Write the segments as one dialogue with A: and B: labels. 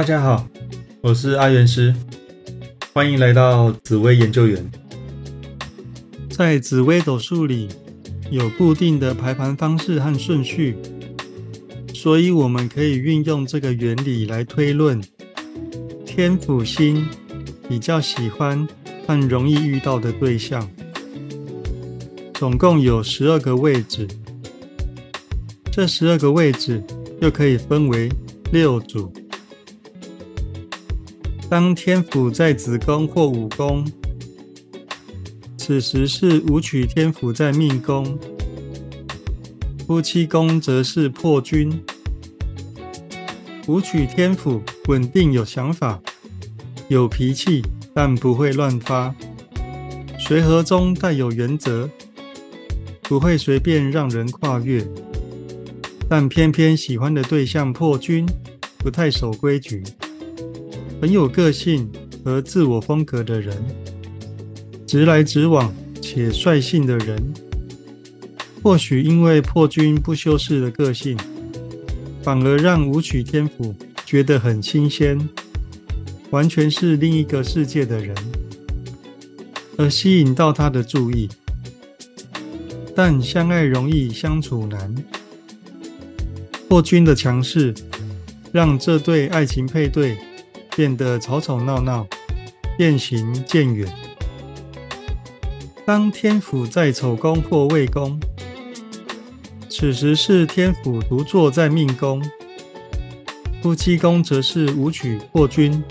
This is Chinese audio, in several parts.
A: 大家好，我是阿元师，欢迎来到紫薇研究员。
B: 在紫微斗数里，有固定的排盘方式和顺序，所以我们可以运用这个原理来推论天府星比较喜欢和容易遇到的对象。总共有十二个位置，这十二个位置又可以分为六组。当天府在子宫或五宫，此时是武曲天府在命宫，夫妻宫则是破军。武曲天府稳定有想法，有脾气，但不会乱发，随和中带有原则。不会随便让人跨越，但偏偏喜欢的对象破军，不太守规矩，很有个性和自我风格的人，直来直往且率性的人，或许因为破军不修饰的个性，反而让舞曲天府觉得很新鲜，完全是另一个世界的人，而吸引到他的注意。但相爱容易相处难，破军的强势让这对爱情配对变得吵吵闹闹，渐行渐远。当天府在丑宫或未宫，此时是天府独坐在命宫，夫妻宫则是武曲破军。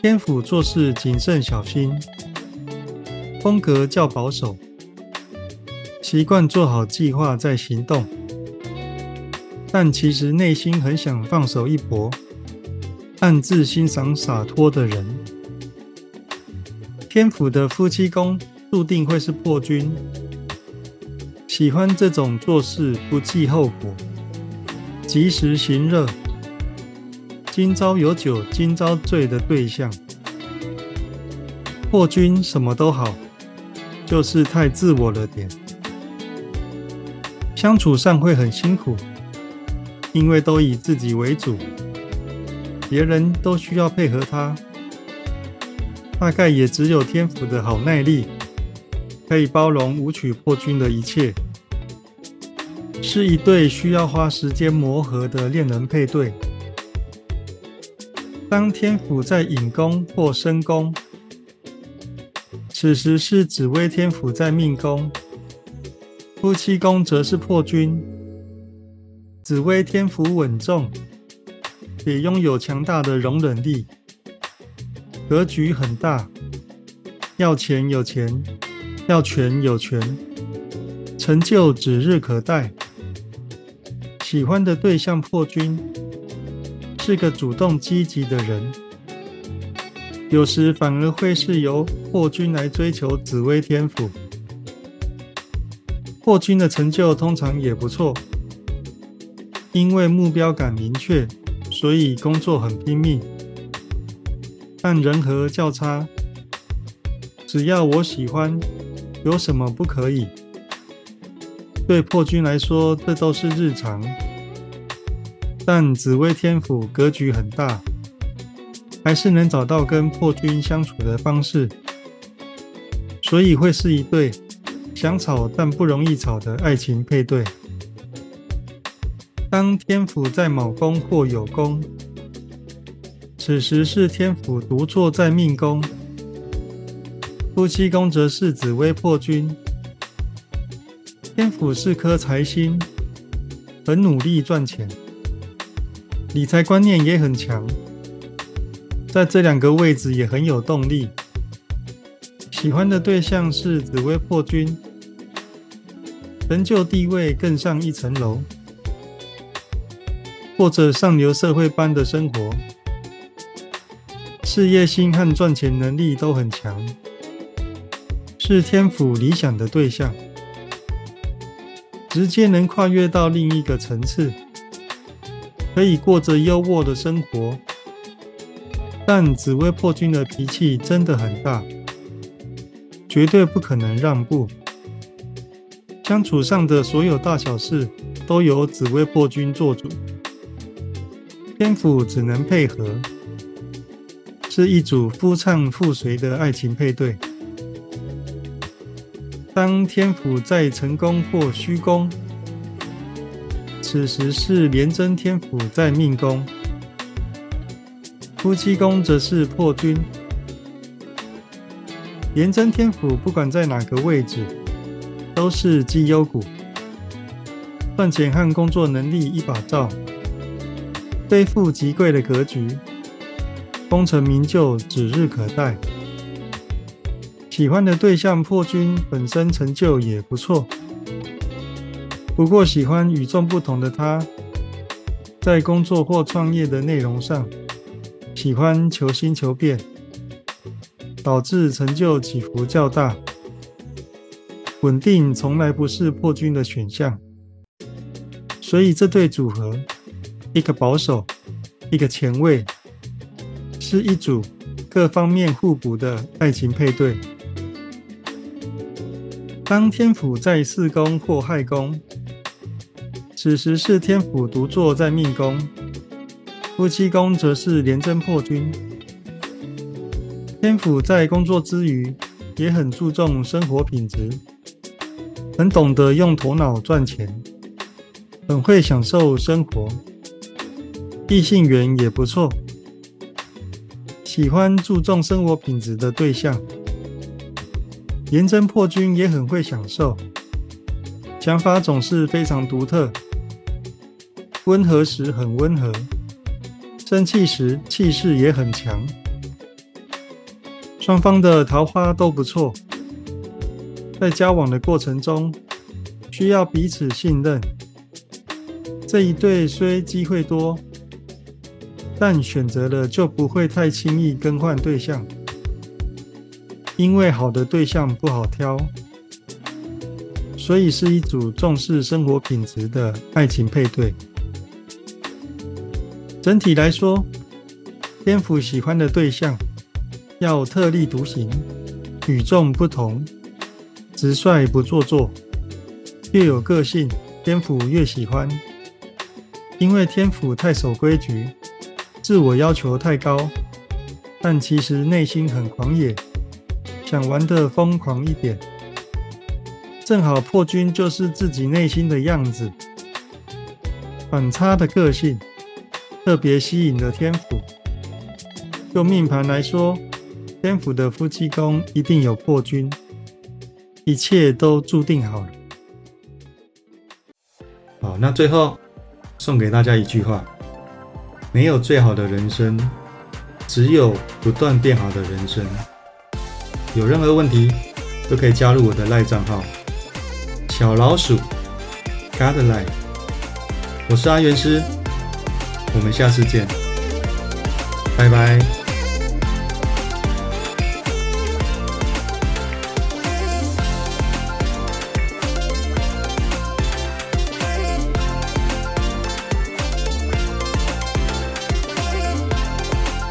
B: 天府做事谨慎小心，风格较保守。习惯做好计划再行动，但其实内心很想放手一搏，暗自欣赏洒脱的人。天府的夫妻宫注定会是破军，喜欢这种做事不计后果、及时行乐、今朝有酒今朝醉的对象。破军什么都好，就是太自我了点。相处上会很辛苦，因为都以自己为主，别人都需要配合他。大概也只有天府的好耐力，可以包容舞曲破军的一切，是一对需要花时间磨合的恋人配对。当天府在引宫或申宫，此时是紫薇天府在命宫。夫妻宫则是破军，紫薇天府稳重，也拥有强大的容忍力，格局很大，要钱有钱，要权有权，成就指日可待。喜欢的对象破军，是个主动积极的人，有时反而会是由破军来追求紫薇天府。破军的成就通常也不错，因为目标感明确，所以工作很拼命。但人和较差，只要我喜欢，有什么不可以？对破军来说，这都是日常。但紫薇天府格局很大，还是能找到跟破军相处的方式，所以会是一对。想吵但不容易吵的爱情配对。当天府在卯宫或酉宫，此时是天府独坐在命宫，夫妻宫则是紫微破军。天府是颗财星，很努力赚钱，理财观念也很强，在这两个位置也很有动力。喜欢的对象是紫微破军。成就地位更上一层楼，过着上流社会般的生活，事业心和赚钱能力都很强，是天府理想的对象，直接能跨越到另一个层次，可以过着优渥的生活。但紫薇破军的脾气真的很大，绝对不可能让步。相处上的所有大小事都由紫薇破军做主，天府只能配合，是一组夫唱妇随的爱情配对。当天府在成功或虚宫，此时是廉贞天府在命宫，夫妻宫则是破军。廉贞天府不管在哪个位置，都是绩优股，赚钱和工作能力一把照，非富即贵的格局，功成名就指日可待。喜欢的对象破军本身成就也不错，不过喜欢与众不同的他，在工作或创业的内容上，喜欢求新求变，导致成就起伏较大。稳定从来不是破军的选项，所以这对组合，一个保守，一个前卫，是一组各方面互补的爱情配对。当天府在四宫或亥宫，此时是天府独坐在命宫，夫妻宫则是廉贞破军。天府在工作之余，也很注重生活品质，很懂得用头脑赚钱，很会享受生活，异性缘也不错，喜欢注重生活品质的对象。颜真破军也很会享受，想法总是非常独特。温和时很温和，生气时气势也很强。双方的桃花都不错，在交往的过程中需要彼此信任。这一对虽机会多，但选择了就不会太轻易更换对象。因为好的对象不好挑，所以是一组重视生活品质的爱情配对。整体来说，天府喜欢的对象要特立独行、与众不同、直率不做作，越有个性，天府越喜欢。因为天府太守规矩，自我要求太高，但其实内心很狂野。想玩的疯狂一点，正好破军就是自己内心的样子，反差的个性特别吸引了天府。用命盘来说，天府的夫妻宫一定有破军，一切都注定好了。
A: 好，那最后送给大家一句话：没有最好的人生，只有不断变好的人生。有任何问题都可以加入我的赖账号小老鼠 Godlike 我是阿元师，我们下次见，拜拜。